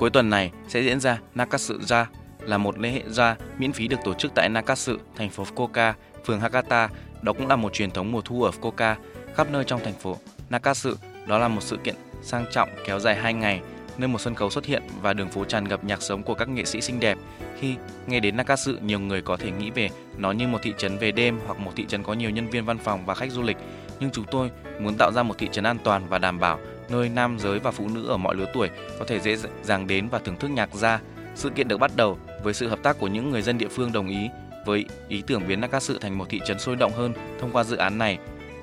Cuối tuần này sẽ diễn ra Nakatsu Ja là một lễ hội ra miễn phí được tổ chức tại Nakatsu, thành phố Fukuoka, phường Hakata. Đó cũng là một truyền thống mùa thu ở Fukuoka, khắp nơi trong thành phố. Nakatsu đó là một sự kiện sang trọng kéo dài 2 ngày, nơi một sân khấu xuất hiện và đường phố tràn ngập nhạc sống của các nghệ sĩ xinh đẹp. Khi nghe đến Nakatsu, nhiều người có thể nghĩ về nó như một thị trấn về đêm hoặc một thị trấn có nhiều nhân viên văn phòng và khách du lịch. Nhưng chúng tôi muốn tạo ra một thị trấn an toàn và đảm bảo nơi nam giới và phụ nữ ở mọi lứa tuổi có thể dễ dàng đến và thưởng thức nhạc ra. Sự kiện được bắt đầu với sự hợp tác của những người dân địa phương đồng ý với ý tưởng biến Nakatsu thành một thị trấn sôi động hơn thông qua dự án này.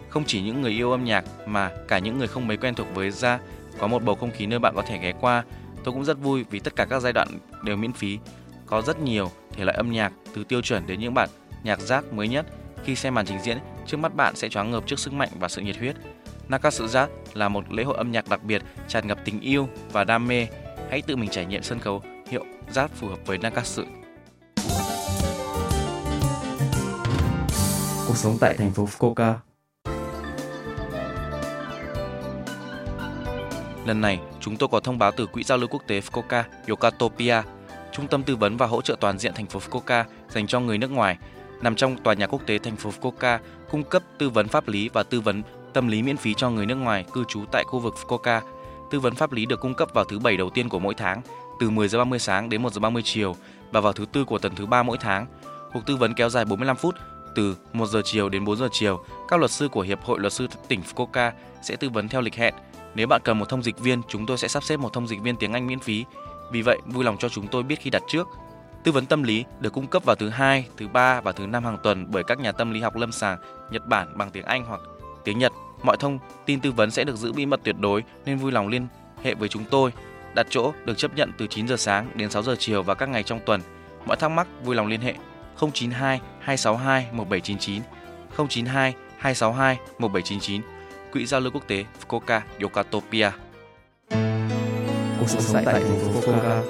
Không chỉ những người yêu âm nhạc mà cả những người không mấy quen thuộc với ra có một bầu không khí nơi bạn có thể ghé qua. Tôi cũng rất vui vì tất cả các giai đoạn đều miễn phí. Có rất nhiều thể loại âm nhạc từ tiêu chuẩn đến những bản nhạc rác mới nhất. Khi xem màn trình diễn, trước mắt bạn sẽ choáng ngợp trước sức mạnh và sự nhiệt huyết. Nakatsu Jazz là một lễ hội âm nhạc đặc biệt tràn ngập tình yêu và đam mê. Hãy tự mình trải nghiệm sân khấu hiệu jazz phù hợp với Nakatsu. Cuộc sống tại thành phố Fukuoka Lần này, chúng tôi có thông báo từ Quỹ giao lưu quốc tế Fukuoka Yokatopia, trung tâm tư vấn và hỗ trợ toàn diện thành phố Fukuoka dành cho người nước ngoài, nằm trong tòa nhà quốc tế thành phố Fukuoka, cung cấp tư vấn pháp lý và tư vấn tâm lý miễn phí cho người nước ngoài cư trú tại khu vực Fukuoka. Tư vấn pháp lý được cung cấp vào thứ bảy đầu tiên của mỗi tháng, từ 10 giờ 30 sáng đến 1 giờ 30 chiều và vào thứ tư của tuần thứ ba mỗi tháng. Cuộc tư vấn kéo dài 45 phút từ 1 giờ chiều đến 4 giờ chiều. Các luật sư của Hiệp hội Luật sư tỉnh Fukuoka sẽ tư vấn theo lịch hẹn. Nếu bạn cần một thông dịch viên, chúng tôi sẽ sắp xếp một thông dịch viên tiếng Anh miễn phí. Vì vậy, vui lòng cho chúng tôi biết khi đặt trước. Tư vấn tâm lý được cung cấp vào thứ hai, thứ ba và thứ năm hàng tuần bởi các nhà tâm lý học lâm sàng Nhật Bản bằng tiếng Anh hoặc tiếng Nhật. Mọi thông tin tư vấn sẽ được giữ bí mật tuyệt đối nên vui lòng liên hệ với chúng tôi. Đặt chỗ được chấp nhận từ 9 giờ sáng đến 6 giờ chiều vào các ngày trong tuần. Mọi thắc mắc vui lòng liên hệ 092 262 1799 092 262 1799 Quỹ giao lưu quốc tế Fukuoka Yokatopia. Cuộc sống tại thành phố Fukuoka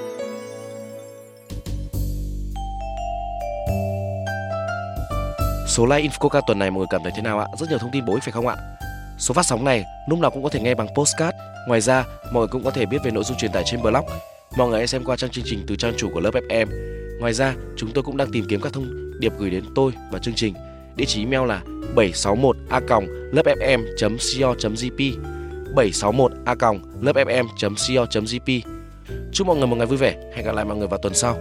Số like Infoca tuần này mọi người cảm thấy thế nào ạ? Rất nhiều thông tin bổ ích phải không ạ? Số phát sóng này lúc nào cũng có thể nghe bằng postcard. Ngoài ra, mọi người cũng có thể biết về nội dung truyền tải trên blog. Mọi người hãy xem qua trang chương trình từ trang chủ của lớp FM. Ngoài ra, chúng tôi cũng đang tìm kiếm các thông điệp gửi đến tôi và chương trình. Địa chỉ email là 761a.lớpfm.co.jp 761a.lớpfm.co.jp Chúc mọi người một ngày vui vẻ. Hẹn gặp lại mọi người vào tuần sau.